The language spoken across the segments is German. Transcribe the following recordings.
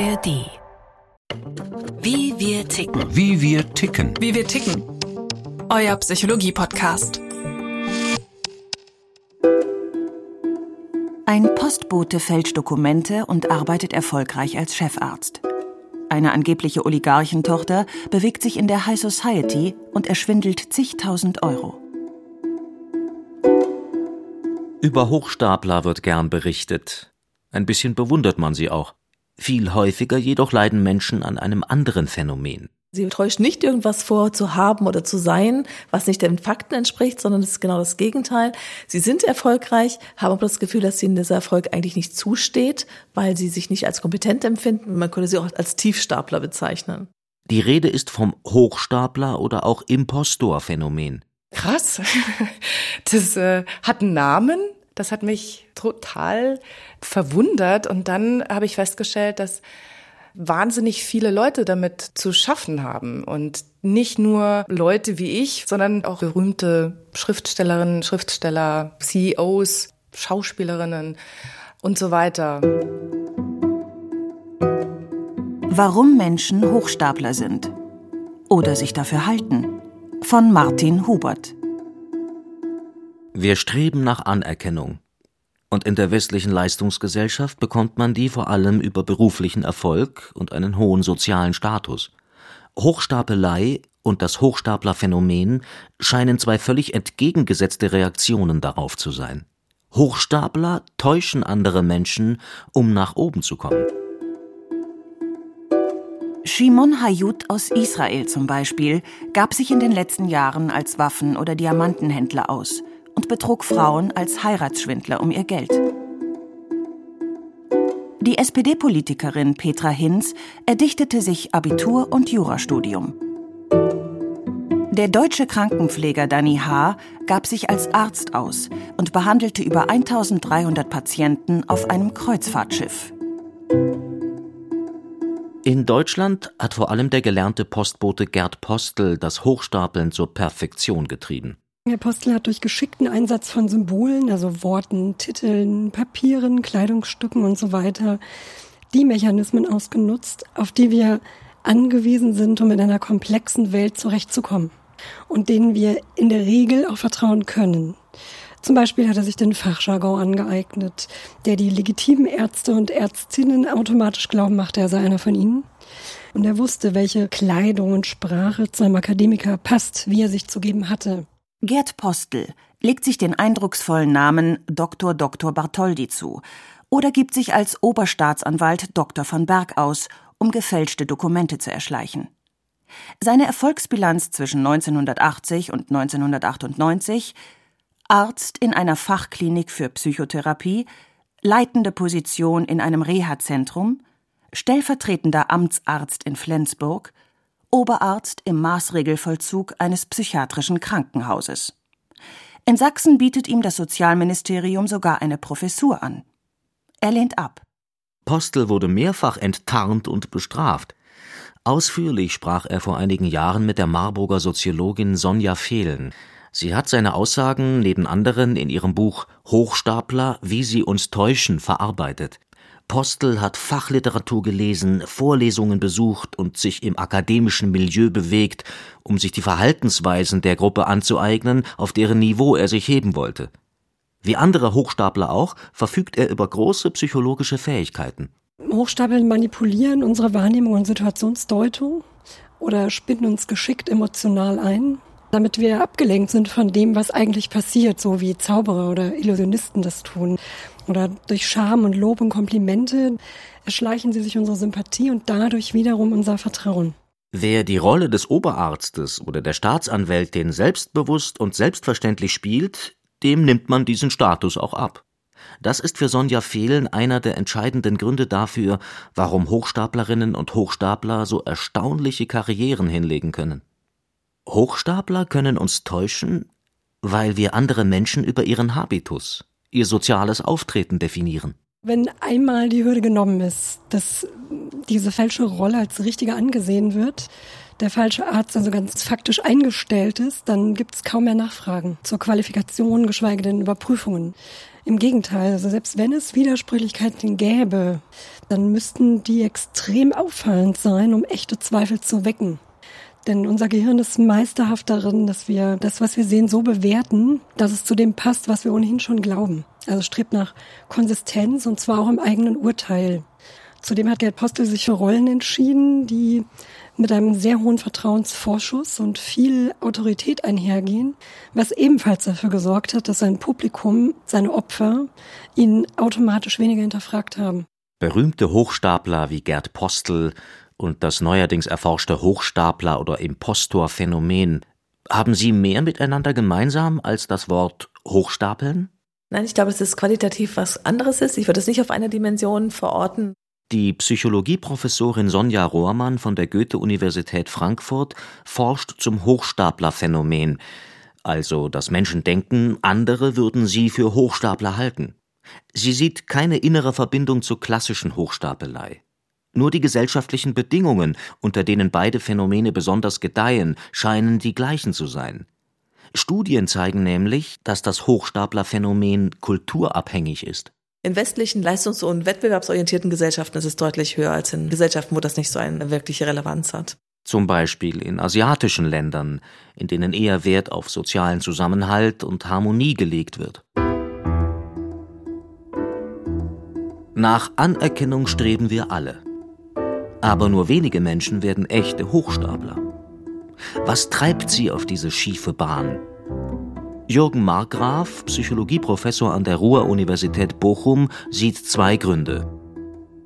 ARD. Wie wir ticken. Wie wir ticken. Wie wir ticken. Euer Psychologie-Podcast. Ein Postbote fälscht Dokumente und arbeitet erfolgreich als Chefarzt. Eine angebliche Oligarchentochter bewegt sich in der High Society und erschwindelt zigtausend Euro. Über Hochstapler wird gern berichtet. Ein bisschen bewundert man sie auch. Viel häufiger jedoch leiden Menschen an einem anderen Phänomen. Sie täuscht nicht irgendwas vor, zu haben oder zu sein, was nicht den Fakten entspricht, sondern es ist genau das Gegenteil. Sie sind erfolgreich, haben aber das Gefühl, dass ihnen dieser Erfolg eigentlich nicht zusteht, weil sie sich nicht als kompetent empfinden. Man könnte sie auch als Tiefstapler bezeichnen. Die Rede ist vom Hochstapler oder auch Impostor-Phänomen. Krass. Das äh, hat einen Namen. Das hat mich total verwundert. Und dann habe ich festgestellt, dass wahnsinnig viele Leute damit zu schaffen haben. Und nicht nur Leute wie ich, sondern auch berühmte Schriftstellerinnen, Schriftsteller, CEOs, Schauspielerinnen und so weiter. Warum Menschen Hochstapler sind oder sich dafür halten. Von Martin Hubert. Wir streben nach Anerkennung. Und in der westlichen Leistungsgesellschaft bekommt man die vor allem über beruflichen Erfolg und einen hohen sozialen Status. Hochstapelei und das Hochstaplerphänomen scheinen zwei völlig entgegengesetzte Reaktionen darauf zu sein. Hochstapler täuschen andere Menschen, um nach oben zu kommen. Shimon Hayut aus Israel zum Beispiel gab sich in den letzten Jahren als Waffen- oder Diamantenhändler aus und betrug Frauen als Heiratsschwindler um ihr Geld. Die SPD-Politikerin Petra Hinz erdichtete sich Abitur und Jurastudium. Der deutsche Krankenpfleger Danny H. gab sich als Arzt aus und behandelte über 1300 Patienten auf einem Kreuzfahrtschiff. In Deutschland hat vor allem der gelernte Postbote Gerd Postel das Hochstapeln zur Perfektion getrieben. Herr Postel hat durch geschickten Einsatz von Symbolen, also Worten, Titeln, Papieren, Kleidungsstücken und so weiter, die Mechanismen ausgenutzt, auf die wir angewiesen sind, um in einer komplexen Welt zurechtzukommen und denen wir in der Regel auch vertrauen können. Zum Beispiel hat er sich den Fachjargon angeeignet, der die legitimen Ärzte und Ärztinnen automatisch glauben machte, er sei einer von ihnen. Und er wusste, welche Kleidung und Sprache zu einem Akademiker passt, wie er sich zu geben hatte. Gerd Postel legt sich den eindrucksvollen Namen Dr. Dr. Bartholdi zu oder gibt sich als Oberstaatsanwalt Dr. von Berg aus, um gefälschte Dokumente zu erschleichen. Seine Erfolgsbilanz zwischen 1980 und 1998 Arzt in einer Fachklinik für Psychotherapie, leitende Position in einem Reha-Zentrum, stellvertretender Amtsarzt in Flensburg, Oberarzt im Maßregelvollzug eines psychiatrischen Krankenhauses. In Sachsen bietet ihm das Sozialministerium sogar eine Professur an. Er lehnt ab. Postel wurde mehrfach enttarnt und bestraft. Ausführlich sprach er vor einigen Jahren mit der Marburger Soziologin Sonja Fehlen. Sie hat seine Aussagen neben anderen in ihrem Buch Hochstapler, wie sie uns täuschen, verarbeitet. Postel hat Fachliteratur gelesen, Vorlesungen besucht und sich im akademischen Milieu bewegt, um sich die Verhaltensweisen der Gruppe anzueignen, auf deren Niveau er sich heben wollte. Wie andere Hochstapler auch, verfügt er über große psychologische Fähigkeiten. Hochstapeln manipulieren unsere Wahrnehmung und Situationsdeutung oder spinnen uns geschickt emotional ein, damit wir abgelenkt sind von dem, was eigentlich passiert, so wie Zauberer oder Illusionisten das tun. Oder durch Scham und Lob und Komplimente erschleichen sie sich unsere Sympathie und dadurch wiederum unser Vertrauen. Wer die Rolle des Oberarztes oder der Staatsanwältin selbstbewusst und selbstverständlich spielt, dem nimmt man diesen Status auch ab. Das ist für Sonja Fehlen einer der entscheidenden Gründe dafür, warum Hochstaplerinnen und Hochstapler so erstaunliche Karrieren hinlegen können. Hochstapler können uns täuschen, weil wir andere Menschen über ihren Habitus, ihr soziales Auftreten definieren. Wenn einmal die Hürde genommen ist, dass diese falsche Rolle als richtiger angesehen wird, der falsche Arzt also ganz faktisch eingestellt ist, dann gibt es kaum mehr Nachfragen zur Qualifikation, geschweige denn Überprüfungen. Im Gegenteil, also selbst wenn es Widersprüchlichkeiten gäbe, dann müssten die extrem auffallend sein, um echte Zweifel zu wecken. Denn unser Gehirn ist meisterhaft darin, dass wir das, was wir sehen, so bewerten, dass es zu dem passt, was wir ohnehin schon glauben. Also strebt nach Konsistenz und zwar auch im eigenen Urteil. Zudem hat Gerd Postel sich für Rollen entschieden, die mit einem sehr hohen Vertrauensvorschuss und viel Autorität einhergehen, was ebenfalls dafür gesorgt hat, dass sein Publikum, seine Opfer, ihn automatisch weniger hinterfragt haben. Berühmte Hochstapler wie Gerd Postel und das neuerdings erforschte Hochstapler- oder Impostorphänomen, haben sie mehr miteinander gemeinsam als das Wort Hochstapeln? Nein, ich glaube, dass es qualitativ was anderes ist. Ich würde es nicht auf eine Dimension verorten. Die Psychologieprofessorin Sonja Rohrmann von der Goethe-Universität Frankfurt forscht zum Hochstaplerphänomen, also dass Menschen denken, andere würden sie für Hochstapler halten. Sie sieht keine innere Verbindung zur klassischen Hochstapelei. Nur die gesellschaftlichen Bedingungen, unter denen beide Phänomene besonders gedeihen, scheinen die gleichen zu sein. Studien zeigen nämlich, dass das Hochstaplerphänomen kulturabhängig ist. In westlichen leistungs- und wettbewerbsorientierten Gesellschaften ist es deutlich höher als in Gesellschaften, wo das nicht so eine wirkliche Relevanz hat. Zum Beispiel in asiatischen Ländern, in denen eher Wert auf sozialen Zusammenhalt und Harmonie gelegt wird. Nach Anerkennung streben wir alle. Aber nur wenige Menschen werden echte Hochstapler. Was treibt sie auf diese schiefe Bahn? Jürgen Markgraf, Psychologieprofessor an der Ruhr-Universität Bochum, sieht zwei Gründe.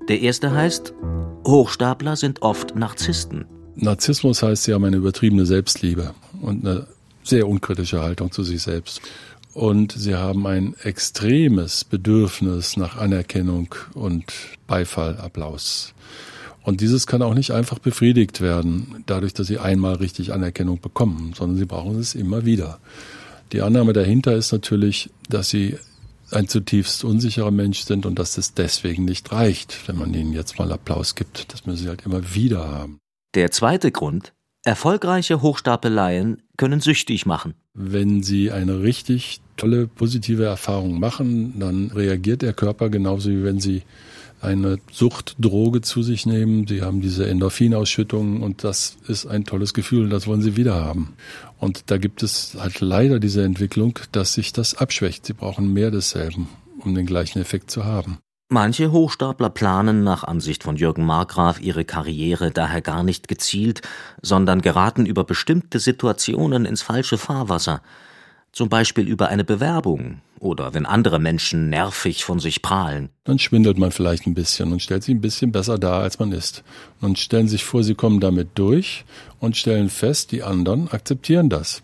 Der erste heißt, Hochstapler sind oft Narzissten. Narzissmus heißt, sie haben eine übertriebene Selbstliebe und eine sehr unkritische Haltung zu sich selbst. Und sie haben ein extremes Bedürfnis nach Anerkennung und Beifall, Applaus. Und dieses kann auch nicht einfach befriedigt werden, dadurch, dass sie einmal richtig Anerkennung bekommen, sondern sie brauchen es immer wieder. Die Annahme dahinter ist natürlich, dass sie ein zutiefst unsicherer Mensch sind und dass es deswegen nicht reicht, wenn man ihnen jetzt mal Applaus gibt. Das müssen sie halt immer wieder haben. Der zweite Grund, erfolgreiche Hochstapeleien können süchtig machen. Wenn sie eine richtig tolle positive Erfahrung machen, dann reagiert der Körper genauso wie wenn sie eine Suchtdroge zu sich nehmen. Sie haben diese Endorphinausschüttung und das ist ein tolles Gefühl, das wollen sie wieder haben. Und da gibt es halt leider diese Entwicklung, dass sich das abschwächt. Sie brauchen mehr desselben, um den gleichen Effekt zu haben. Manche Hochstapler planen nach Ansicht von Jürgen Markgraf ihre Karriere daher gar nicht gezielt, sondern geraten über bestimmte Situationen ins falsche Fahrwasser zum Beispiel über eine Bewerbung oder wenn andere Menschen nervig von sich prahlen. Dann schwindelt man vielleicht ein bisschen und stellt sich ein bisschen besser dar, als man ist. Und stellen sich vor, sie kommen damit durch und stellen fest, die anderen akzeptieren das.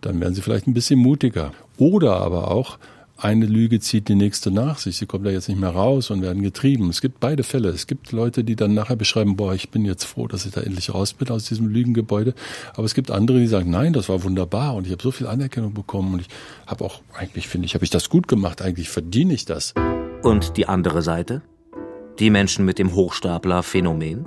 Dann werden sie vielleicht ein bisschen mutiger. Oder aber auch, eine Lüge zieht die nächste nach sich. Sie kommen da jetzt nicht mehr raus und werden getrieben. Es gibt beide Fälle. Es gibt Leute, die dann nachher beschreiben, boah, ich bin jetzt froh, dass ich da endlich raus bin aus diesem Lügengebäude. Aber es gibt andere, die sagen, nein, das war wunderbar und ich habe so viel Anerkennung bekommen und ich habe auch, eigentlich finde ich, habe ich das gut gemacht, eigentlich verdiene ich das. Und die andere Seite? Die Menschen mit dem Hochstapler-Phänomen?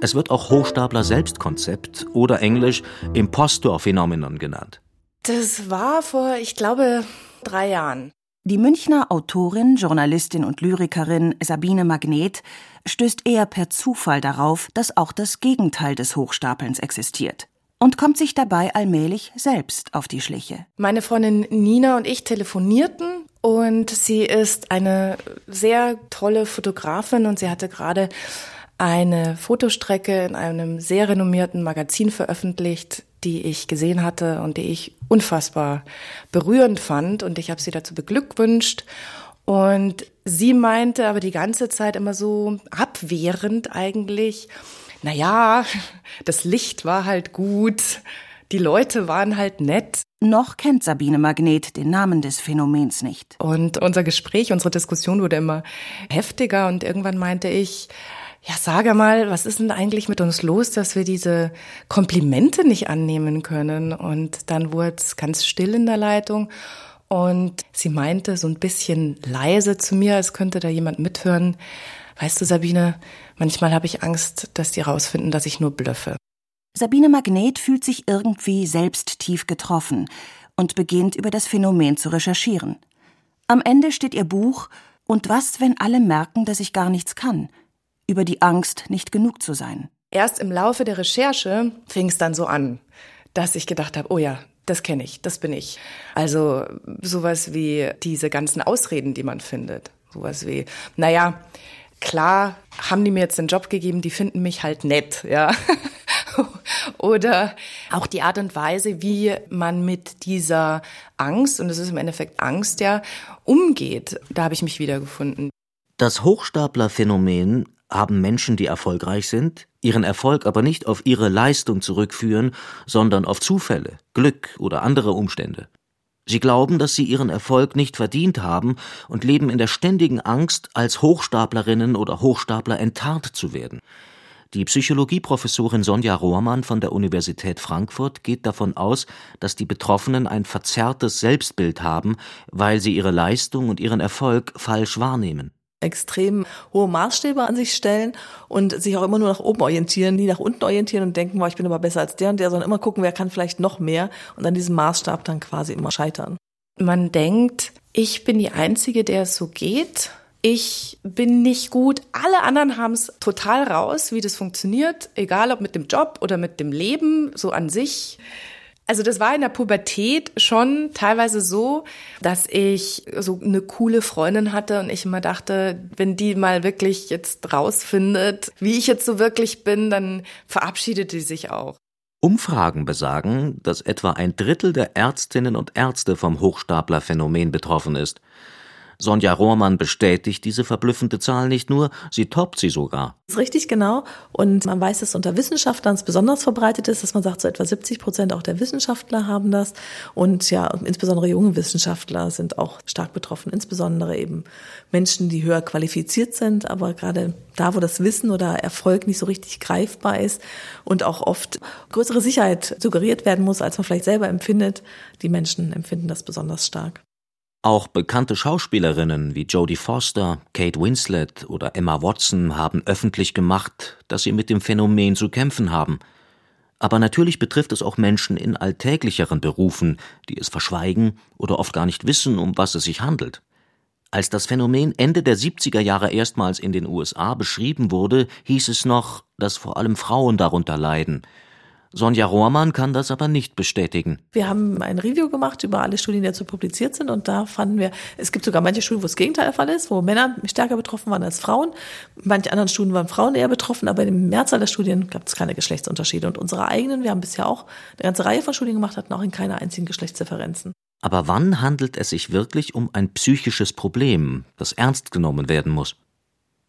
Es wird auch Hochstapler-Selbstkonzept oder englisch Impostor-Phänomenon genannt. Das war vor, ich glaube, drei Jahren. Die Münchner Autorin, Journalistin und Lyrikerin Sabine Magnet stößt eher per Zufall darauf, dass auch das Gegenteil des Hochstapelns existiert und kommt sich dabei allmählich selbst auf die Schliche. Meine Freundin Nina und ich telefonierten und sie ist eine sehr tolle Fotografin und sie hatte gerade eine Fotostrecke in einem sehr renommierten Magazin veröffentlicht, die ich gesehen hatte und die ich unfassbar berührend fand. Und ich habe sie dazu beglückwünscht. Und sie meinte aber die ganze Zeit immer so abwehrend eigentlich, na ja, das Licht war halt gut, die Leute waren halt nett. Noch kennt Sabine Magnet den Namen des Phänomens nicht. Und unser Gespräch, unsere Diskussion wurde immer heftiger und irgendwann meinte ich, ja, sage mal, was ist denn eigentlich mit uns los, dass wir diese Komplimente nicht annehmen können? Und dann wurde es ganz still in der Leitung. Und sie meinte so ein bisschen leise zu mir, als könnte da jemand mithören. Weißt du, Sabine, manchmal habe ich Angst, dass die rausfinden, dass ich nur blöffe. Sabine Magnet fühlt sich irgendwie selbst tief getroffen und beginnt über das Phänomen zu recherchieren. Am Ende steht ihr Buch Und was, wenn alle merken, dass ich gar nichts kann? Über die Angst, nicht genug zu sein. Erst im Laufe der Recherche fing es dann so an, dass ich gedacht habe, oh ja, das kenne ich, das bin ich. Also sowas wie diese ganzen Ausreden, die man findet. Sowas wie, naja, klar haben die mir jetzt den Job gegeben, die finden mich halt nett, ja. Oder auch die Art und Weise, wie man mit dieser Angst, und es ist im Endeffekt Angst, ja, umgeht. Da habe ich mich wiedergefunden. Das Hochstaplerphänomen haben Menschen, die erfolgreich sind, ihren Erfolg aber nicht auf ihre Leistung zurückführen, sondern auf Zufälle, Glück oder andere Umstände. Sie glauben, dass sie ihren Erfolg nicht verdient haben und leben in der ständigen Angst, als Hochstaplerinnen oder Hochstapler enttarnt zu werden. Die Psychologieprofessorin Sonja Rohrmann von der Universität Frankfurt geht davon aus, dass die Betroffenen ein verzerrtes Selbstbild haben, weil sie ihre Leistung und ihren Erfolg falsch wahrnehmen extrem hohe Maßstäbe an sich stellen und sich auch immer nur nach oben orientieren, nie nach unten orientieren und denken, boah, ich bin aber besser als der und der, sondern immer gucken, wer kann vielleicht noch mehr und an diesem Maßstab dann quasi immer scheitern. Man denkt, ich bin die Einzige, der es so geht. Ich bin nicht gut. Alle anderen haben es total raus, wie das funktioniert, egal ob mit dem Job oder mit dem Leben, so an sich. Also das war in der Pubertät schon teilweise so, dass ich so eine coole Freundin hatte und ich immer dachte, wenn die mal wirklich jetzt rausfindet, wie ich jetzt so wirklich bin, dann verabschiedet die sich auch. Umfragen besagen, dass etwa ein Drittel der Ärztinnen und Ärzte vom Hochstaplerphänomen betroffen ist. Sonja Rohrmann bestätigt diese verblüffende Zahl nicht nur, sie toppt sie sogar. Das ist richtig genau. Und man weiß, dass unter Wissenschaftlern es besonders verbreitet ist, dass man sagt, so etwa 70 Prozent auch der Wissenschaftler haben das. Und ja, insbesondere junge Wissenschaftler sind auch stark betroffen, insbesondere eben Menschen, die höher qualifiziert sind, aber gerade da, wo das Wissen oder Erfolg nicht so richtig greifbar ist und auch oft größere Sicherheit suggeriert werden muss, als man vielleicht selber empfindet, die Menschen empfinden das besonders stark. Auch bekannte Schauspielerinnen wie Jodie Foster, Kate Winslet oder Emma Watson haben öffentlich gemacht, dass sie mit dem Phänomen zu kämpfen haben. Aber natürlich betrifft es auch Menschen in alltäglicheren Berufen, die es verschweigen oder oft gar nicht wissen, um was es sich handelt. Als das Phänomen Ende der 70er Jahre erstmals in den USA beschrieben wurde, hieß es noch, dass vor allem Frauen darunter leiden, Sonja Rohrmann kann das aber nicht bestätigen. Wir haben ein Review gemacht über alle Studien, die dazu publiziert sind und da fanden wir, es gibt sogar manche Studien, wo das Gegenteil der Fall ist, wo Männer stärker betroffen waren als Frauen. Manche anderen Studien waren Frauen eher betroffen, aber im Mehrzahl der Studien gab es keine Geschlechtsunterschiede. Und unsere eigenen, wir haben bisher auch eine ganze Reihe von Studien gemacht, hatten auch in keiner einzigen Geschlechtsdifferenzen. Aber wann handelt es sich wirklich um ein psychisches Problem, das ernst genommen werden muss?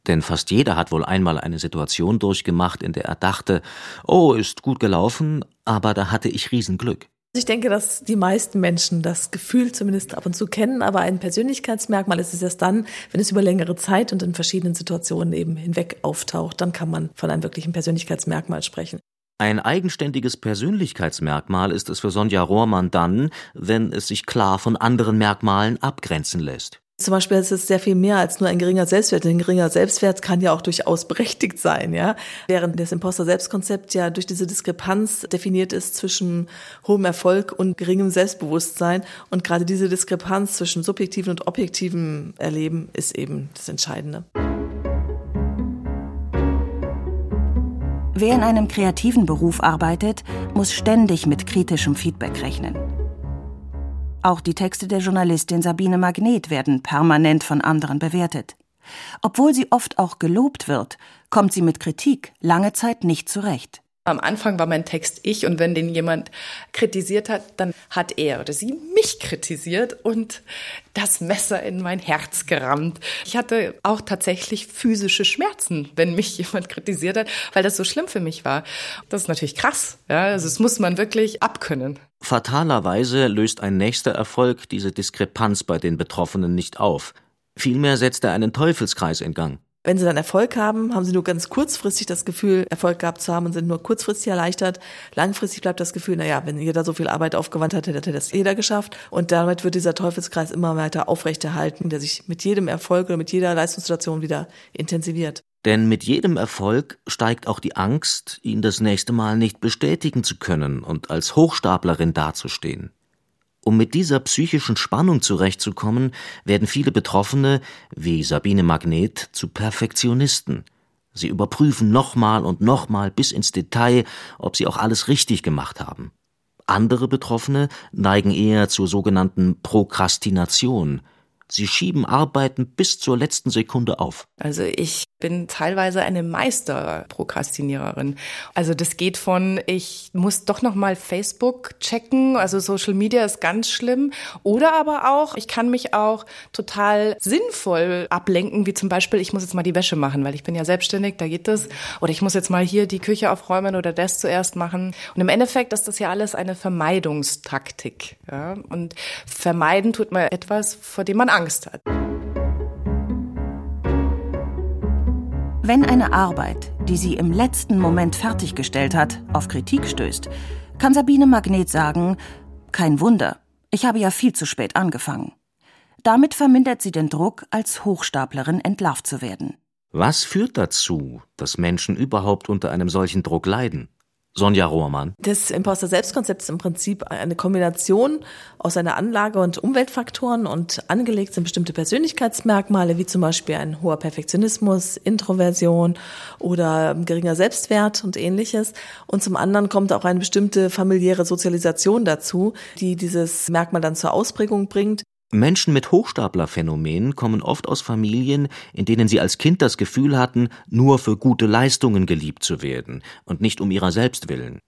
Denn fast jeder hat wohl einmal eine Situation durchgemacht, in der er dachte, oh, ist gut gelaufen, aber da hatte ich Riesenglück. Ich denke, dass die meisten Menschen das Gefühl zumindest ab und zu kennen, aber ein Persönlichkeitsmerkmal ist es erst dann, wenn es über längere Zeit und in verschiedenen Situationen eben hinweg auftaucht, dann kann man von einem wirklichen Persönlichkeitsmerkmal sprechen. Ein eigenständiges Persönlichkeitsmerkmal ist es für Sonja Rohrmann dann, wenn es sich klar von anderen Merkmalen abgrenzen lässt. Zum Beispiel ist es sehr viel mehr als nur ein geringer Selbstwert. Ein geringer Selbstwert kann ja auch durchaus berechtigt sein, ja. Während das Imposter-Selbstkonzept ja durch diese Diskrepanz definiert ist zwischen hohem Erfolg und geringem Selbstbewusstsein. Und gerade diese Diskrepanz zwischen subjektiven und objektiven Erleben ist eben das Entscheidende. Wer in einem kreativen Beruf arbeitet, muss ständig mit kritischem Feedback rechnen. Auch die Texte der Journalistin Sabine Magnet werden permanent von anderen bewertet. Obwohl sie oft auch gelobt wird, kommt sie mit Kritik lange Zeit nicht zurecht. Am Anfang war mein Text ich und wenn den jemand kritisiert hat, dann hat er oder sie mich kritisiert und das Messer in mein Herz gerammt. Ich hatte auch tatsächlich physische Schmerzen, wenn mich jemand kritisiert hat, weil das so schlimm für mich war. Das ist natürlich krass. Ja, also das muss man wirklich abkönnen. Fatalerweise löst ein nächster Erfolg diese Diskrepanz bei den Betroffenen nicht auf. Vielmehr setzt er einen Teufelskreis in Gang. Wenn sie dann Erfolg haben, haben sie nur ganz kurzfristig das Gefühl, Erfolg gehabt zu haben und sind nur kurzfristig erleichtert. Langfristig bleibt das Gefühl, naja, wenn jeder so viel Arbeit aufgewandt hat, hätte das jeder geschafft. Und damit wird dieser Teufelskreis immer weiter aufrechterhalten, der sich mit jedem Erfolg oder mit jeder Leistungssituation wieder intensiviert. Denn mit jedem Erfolg steigt auch die Angst, ihn das nächste Mal nicht bestätigen zu können und als Hochstaplerin dazustehen. Um mit dieser psychischen Spannung zurechtzukommen, werden viele Betroffene, wie Sabine Magnet, zu Perfektionisten. Sie überprüfen nochmal und nochmal bis ins Detail, ob sie auch alles richtig gemacht haben. Andere Betroffene neigen eher zur sogenannten Prokrastination. Sie schieben Arbeiten bis zur letzten Sekunde auf. Also ich bin teilweise eine Meisterprokrastiniererin. Also das geht von ich muss doch noch mal Facebook checken, also Social Media ist ganz schlimm, oder aber auch ich kann mich auch total sinnvoll ablenken, wie zum Beispiel ich muss jetzt mal die Wäsche machen, weil ich bin ja selbstständig, da geht das, oder ich muss jetzt mal hier die Küche aufräumen oder das zuerst machen. Und im Endeffekt ist das ja alles eine Vermeidungstaktik. Ja? Und vermeiden tut man etwas, vor dem man Angst hat. Wenn eine Arbeit, die sie im letzten Moment fertiggestellt hat, auf Kritik stößt, kann Sabine Magnet sagen, kein Wunder, ich habe ja viel zu spät angefangen. Damit vermindert sie den Druck, als Hochstaplerin entlarvt zu werden. Was führt dazu, dass Menschen überhaupt unter einem solchen Druck leiden? Sonja Rohrmann. Das Imposter-Selbstkonzept ist im Prinzip eine Kombination aus einer Anlage und Umweltfaktoren und angelegt sind bestimmte Persönlichkeitsmerkmale, wie zum Beispiel ein hoher Perfektionismus, Introversion oder geringer Selbstwert und ähnliches. Und zum anderen kommt auch eine bestimmte familiäre Sozialisation dazu, die dieses Merkmal dann zur Ausprägung bringt. Menschen mit Hochstaplerphänomen kommen oft aus Familien, in denen sie als Kind das Gefühl hatten, nur für gute Leistungen geliebt zu werden und nicht um ihrer selbst willen.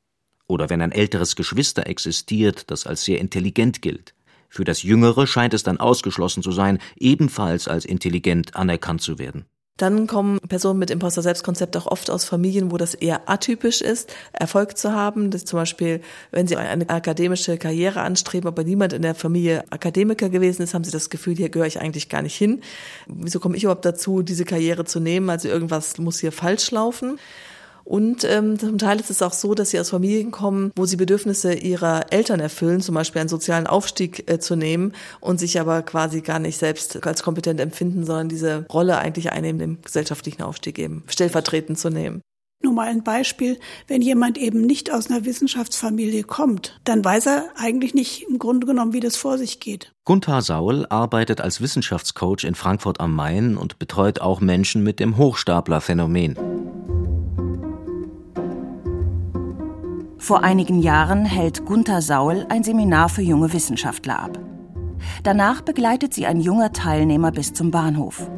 Oder wenn ein älteres Geschwister existiert, das als sehr intelligent gilt. Für das Jüngere scheint es dann ausgeschlossen zu sein, ebenfalls als intelligent anerkannt zu werden. Dann kommen Personen mit Imposter-Selbstkonzept auch oft aus Familien, wo das eher atypisch ist, Erfolg zu haben. Das zum Beispiel, wenn sie eine akademische Karriere anstreben, aber niemand in der Familie Akademiker gewesen ist, haben sie das Gefühl, hier gehöre ich eigentlich gar nicht hin. Wieso komme ich überhaupt dazu, diese Karriere zu nehmen? Also irgendwas muss hier falsch laufen. Und ähm, zum Teil ist es auch so, dass sie aus Familien kommen, wo sie Bedürfnisse ihrer Eltern erfüllen, zum Beispiel einen sozialen Aufstieg äh, zu nehmen und sich aber quasi gar nicht selbst als kompetent empfinden, sondern diese Rolle eigentlich einnehmen, dem gesellschaftlichen Aufstieg eben stellvertretend zu nehmen. Nur mal ein Beispiel, wenn jemand eben nicht aus einer Wissenschaftsfamilie kommt, dann weiß er eigentlich nicht im Grunde genommen, wie das vor sich geht. Gunther Saul arbeitet als Wissenschaftscoach in Frankfurt am Main und betreut auch Menschen mit dem Hochstaplerphänomen. Vor einigen Jahren hält Gunther Saul ein Seminar für junge Wissenschaftler ab. Danach begleitet sie ein junger Teilnehmer bis zum Bahnhof.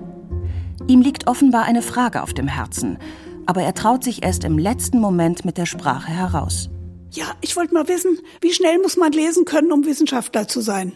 Ihm liegt offenbar eine Frage auf dem Herzen, aber er traut sich erst im letzten Moment mit der Sprache heraus. Ja, ich wollte mal wissen, wie schnell muss man lesen können, um Wissenschaftler zu sein?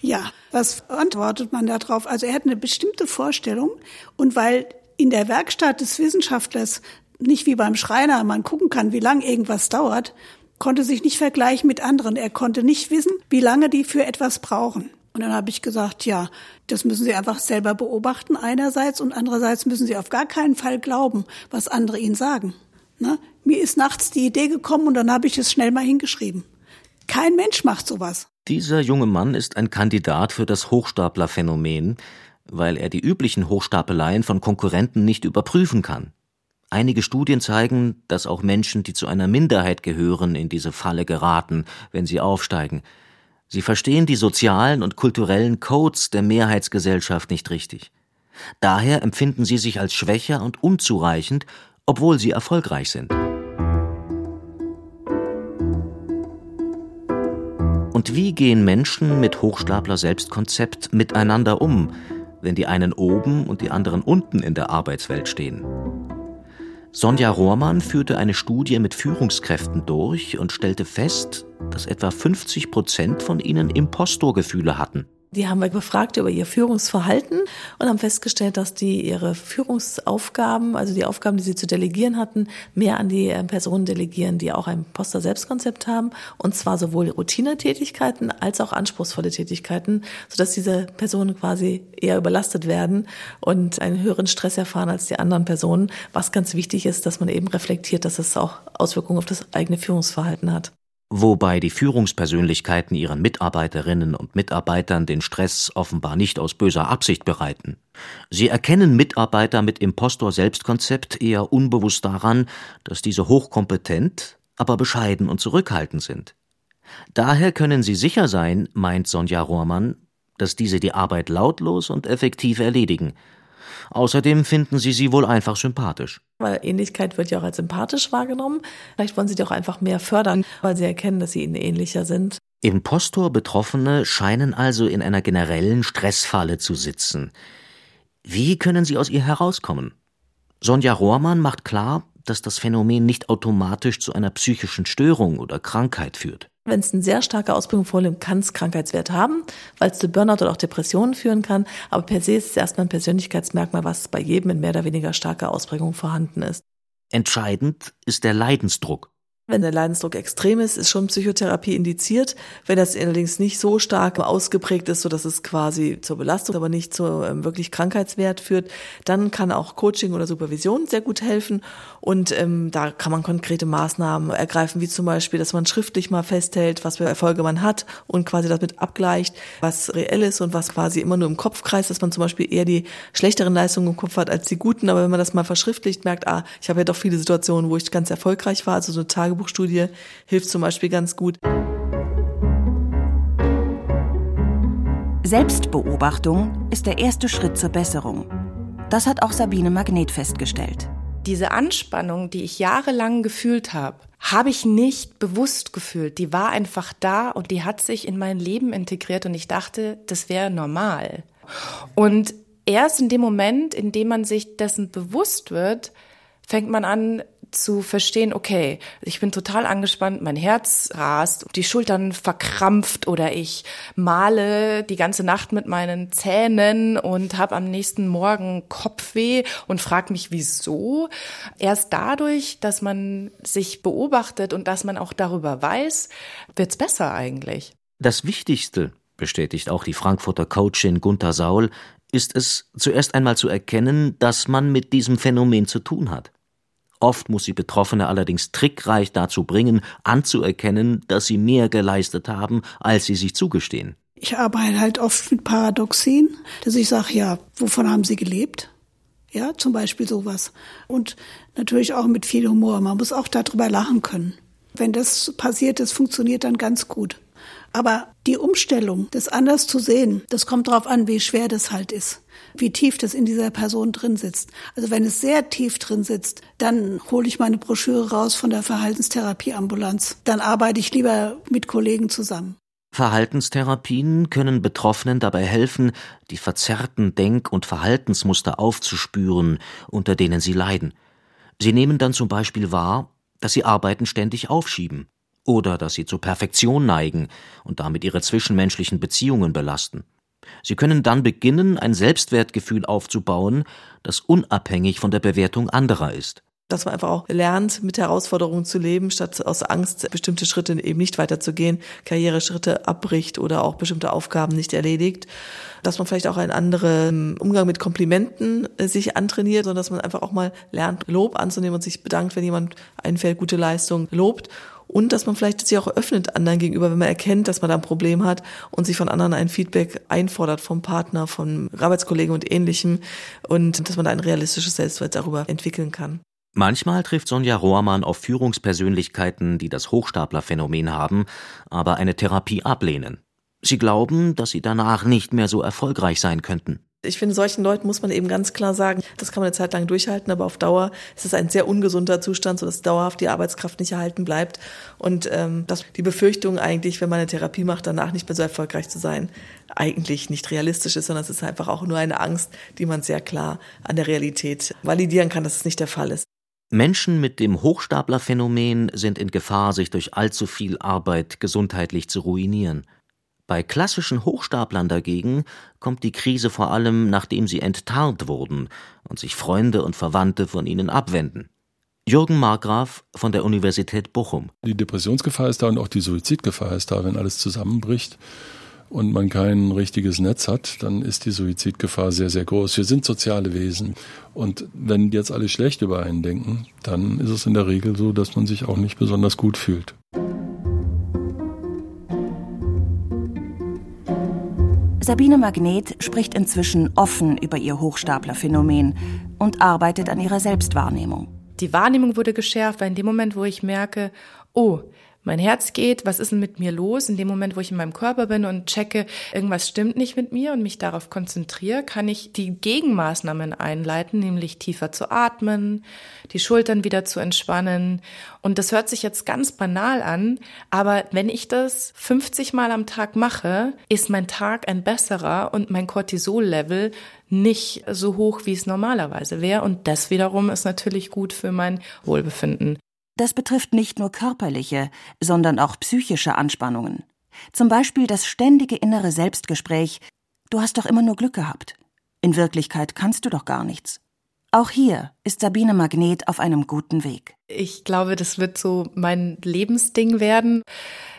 Ja, was antwortet man darauf? Also er hat eine bestimmte Vorstellung und weil in der Werkstatt des Wissenschaftlers nicht wie beim Schreiner man gucken kann, wie lange irgendwas dauert, konnte sich nicht vergleichen mit anderen. Er konnte nicht wissen, wie lange die für etwas brauchen. Und dann habe ich gesagt, ja, das müssen Sie einfach selber beobachten einerseits und andererseits müssen Sie auf gar keinen Fall glauben, was andere Ihnen sagen. Ne? Mir ist nachts die Idee gekommen und dann habe ich es schnell mal hingeschrieben. Kein Mensch macht sowas. Dieser junge Mann ist ein Kandidat für das Hochstaplerphänomen, weil er die üblichen Hochstapeleien von Konkurrenten nicht überprüfen kann. Einige Studien zeigen, dass auch Menschen, die zu einer Minderheit gehören, in diese Falle geraten, wenn sie aufsteigen. Sie verstehen die sozialen und kulturellen Codes der Mehrheitsgesellschaft nicht richtig. Daher empfinden sie sich als schwächer und unzureichend, obwohl sie erfolgreich sind. Und wie gehen Menschen mit Hochstapler Selbstkonzept miteinander um, wenn die einen oben und die anderen unten in der Arbeitswelt stehen? Sonja Rohrmann führte eine Studie mit Führungskräften durch und stellte fest, dass etwa 50 Prozent von ihnen Impostorgefühle hatten. Die haben wir befragt über ihr Führungsverhalten und haben festgestellt, dass die ihre Führungsaufgaben, also die Aufgaben, die sie zu delegieren hatten, mehr an die äh, Personen delegieren, die auch ein Poster-Selbstkonzept haben. Und zwar sowohl Routinetätigkeiten als auch anspruchsvolle Tätigkeiten, sodass diese Personen quasi eher überlastet werden und einen höheren Stress erfahren als die anderen Personen. Was ganz wichtig ist, dass man eben reflektiert, dass es auch Auswirkungen auf das eigene Führungsverhalten hat wobei die Führungspersönlichkeiten ihren Mitarbeiterinnen und Mitarbeitern den Stress offenbar nicht aus böser Absicht bereiten. Sie erkennen Mitarbeiter mit Impostor-Selbstkonzept eher unbewusst daran, dass diese hochkompetent, aber bescheiden und zurückhaltend sind. Daher können Sie sicher sein, meint Sonja Rohrmann, dass diese die Arbeit lautlos und effektiv erledigen. Außerdem finden sie sie wohl einfach sympathisch. Weil Ähnlichkeit wird ja auch als sympathisch wahrgenommen. Vielleicht wollen sie die auch einfach mehr fördern, weil sie erkennen, dass sie ihnen ähnlicher sind. Impostor-Betroffene scheinen also in einer generellen Stressfalle zu sitzen. Wie können sie aus ihr herauskommen? Sonja Rohrmann macht klar, dass das Phänomen nicht automatisch zu einer psychischen Störung oder Krankheit führt. Wenn es eine sehr starke Ausprägung vorliegt, kann es Krankheitswert haben, weil es zu Burnout oder auch Depressionen führen kann. Aber per se ist es erstmal ein Persönlichkeitsmerkmal, was bei jedem in mehr oder weniger starker Ausprägung vorhanden ist. Entscheidend ist der Leidensdruck. Wenn der Leidensdruck extrem ist, ist schon Psychotherapie indiziert. Wenn das allerdings nicht so stark ausgeprägt ist, so dass es quasi zur Belastung, aber nicht zu ähm, wirklich Krankheitswert führt, dann kann auch Coaching oder Supervision sehr gut helfen. Und ähm, da kann man konkrete Maßnahmen ergreifen, wie zum Beispiel, dass man schriftlich mal festhält, was für Erfolge man hat und quasi damit abgleicht, was reell ist und was quasi immer nur im Kopf kreist, dass man zum Beispiel eher die schlechteren Leistungen im Kopf hat als die guten. Aber wenn man das mal verschriftlicht, merkt, ah, ich habe ja doch viele Situationen, wo ich ganz erfolgreich war, also so eine Tage Tagebuchstudie hilft zum Beispiel ganz gut. Selbstbeobachtung ist der erste Schritt zur Besserung. Das hat auch Sabine Magnet festgestellt. Diese Anspannung, die ich jahrelang gefühlt habe, habe ich nicht bewusst gefühlt. Die war einfach da und die hat sich in mein Leben integriert und ich dachte, das wäre normal. Und erst in dem Moment, in dem man sich dessen bewusst wird, fängt man an, zu verstehen, okay, ich bin total angespannt, mein Herz rast, die Schultern verkrampft oder ich male die ganze Nacht mit meinen Zähnen und habe am nächsten Morgen Kopfweh und frage mich, wieso. Erst dadurch, dass man sich beobachtet und dass man auch darüber weiß, wird's besser eigentlich. Das Wichtigste, bestätigt auch die Frankfurter Coachin Gunther Saul, ist es zuerst einmal zu erkennen, dass man mit diesem Phänomen zu tun hat. Oft muss sie Betroffene allerdings trickreich dazu bringen, anzuerkennen, dass sie mehr geleistet haben, als sie sich zugestehen. Ich arbeite halt oft mit Paradoxien, dass ich sage, ja, wovon haben sie gelebt? Ja, zum Beispiel sowas. Und natürlich auch mit viel Humor. Man muss auch darüber lachen können. Wenn das passiert, das funktioniert dann ganz gut. Aber die Umstellung, das anders zu sehen, das kommt darauf an, wie schwer das halt ist wie tief das in dieser Person drin sitzt. Also wenn es sehr tief drin sitzt, dann hole ich meine Broschüre raus von der Verhaltenstherapieambulanz. Dann arbeite ich lieber mit Kollegen zusammen. Verhaltenstherapien können Betroffenen dabei helfen, die verzerrten Denk- und Verhaltensmuster aufzuspüren, unter denen sie leiden. Sie nehmen dann zum Beispiel wahr, dass sie Arbeiten ständig aufschieben oder dass sie zur Perfektion neigen und damit ihre zwischenmenschlichen Beziehungen belasten. Sie können dann beginnen, ein Selbstwertgefühl aufzubauen, das unabhängig von der Bewertung anderer ist. Dass man einfach auch lernt, mit Herausforderungen zu leben, statt aus Angst bestimmte Schritte eben nicht weiterzugehen, Karriereschritte abbricht oder auch bestimmte Aufgaben nicht erledigt. Dass man vielleicht auch einen anderen Umgang mit Komplimenten äh, sich antrainiert, sondern dass man einfach auch mal lernt, Lob anzunehmen und sich bedankt, wenn jemand einen Feld gute Leistung lobt und dass man vielleicht sich auch öffnet anderen gegenüber, wenn man erkennt, dass man da ein Problem hat und sich von anderen ein Feedback einfordert vom Partner, vom Arbeitskollegen und ähnlichem und dass man da ein realistisches Selbstwert darüber entwickeln kann. Manchmal trifft Sonja Rohrmann auf Führungspersönlichkeiten, die das Hochstaplerphänomen haben, aber eine Therapie ablehnen. Sie glauben, dass sie danach nicht mehr so erfolgreich sein könnten. Ich finde, solchen Leuten muss man eben ganz klar sagen, das kann man eine Zeit lang durchhalten, aber auf Dauer ist es ein sehr ungesunder Zustand, sodass dauerhaft die Arbeitskraft nicht erhalten bleibt. Und ähm, dass die Befürchtung eigentlich, wenn man eine Therapie macht, danach nicht mehr so erfolgreich zu sein, eigentlich nicht realistisch ist, sondern es ist einfach auch nur eine Angst, die man sehr klar an der Realität validieren kann, dass es nicht der Fall ist. Menschen mit dem Hochstaplerphänomen sind in Gefahr, sich durch allzu viel Arbeit gesundheitlich zu ruinieren. Bei klassischen Hochstaplern dagegen kommt die Krise vor allem, nachdem sie enttarnt wurden und sich Freunde und Verwandte von ihnen abwenden. Jürgen Markgraf von der Universität Bochum. Die Depressionsgefahr ist da und auch die Suizidgefahr ist da, wenn alles zusammenbricht und man kein richtiges Netz hat, dann ist die Suizidgefahr sehr, sehr groß. Wir sind soziale Wesen. Und wenn jetzt alle schlecht über einen denken, dann ist es in der Regel so, dass man sich auch nicht besonders gut fühlt. Sabine Magnet spricht inzwischen offen über ihr Hochstaplerphänomen und arbeitet an ihrer Selbstwahrnehmung. Die Wahrnehmung wurde geschärft, weil in dem Moment, wo ich merke, oh, mein Herz geht, was ist denn mit mir los? In dem Moment, wo ich in meinem Körper bin und checke, irgendwas stimmt nicht mit mir und mich darauf konzentriere, kann ich die Gegenmaßnahmen einleiten, nämlich tiefer zu atmen, die Schultern wieder zu entspannen. Und das hört sich jetzt ganz banal an, aber wenn ich das 50 Mal am Tag mache, ist mein Tag ein besserer und mein Cortisol-Level nicht so hoch, wie es normalerweise wäre. Und das wiederum ist natürlich gut für mein Wohlbefinden. Das betrifft nicht nur körperliche, sondern auch psychische Anspannungen. Zum Beispiel das ständige innere Selbstgespräch, du hast doch immer nur Glück gehabt. In Wirklichkeit kannst du doch gar nichts. Auch hier ist Sabine Magnet auf einem guten Weg. Ich glaube, das wird so mein Lebensding werden,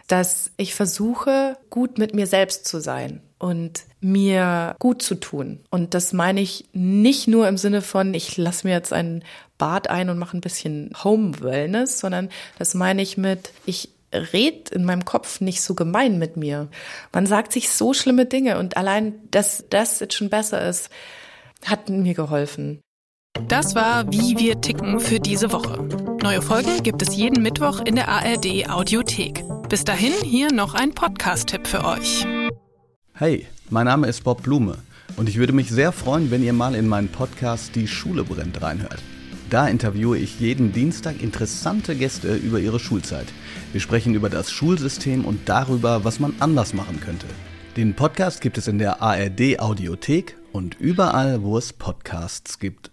dass ich versuche, gut mit mir selbst zu sein und mir gut zu tun. Und das meine ich nicht nur im Sinne von, ich lasse mir jetzt ein Bad ein und mache ein bisschen Home Wellness, sondern das meine ich mit, ich red in meinem Kopf nicht so gemein mit mir. Man sagt sich so schlimme Dinge und allein, dass das jetzt schon besser ist, hat mir geholfen. Das war Wie wir ticken für diese Woche. Neue Folgen gibt es jeden Mittwoch in der ARD Audiothek. Bis dahin hier noch ein Podcast-Tipp für euch. Hey, mein Name ist Bob Blume und ich würde mich sehr freuen, wenn ihr mal in meinen Podcast Die Schule brennt reinhört. Da interviewe ich jeden Dienstag interessante Gäste über ihre Schulzeit. Wir sprechen über das Schulsystem und darüber, was man anders machen könnte. Den Podcast gibt es in der ARD Audiothek und überall, wo es Podcasts gibt.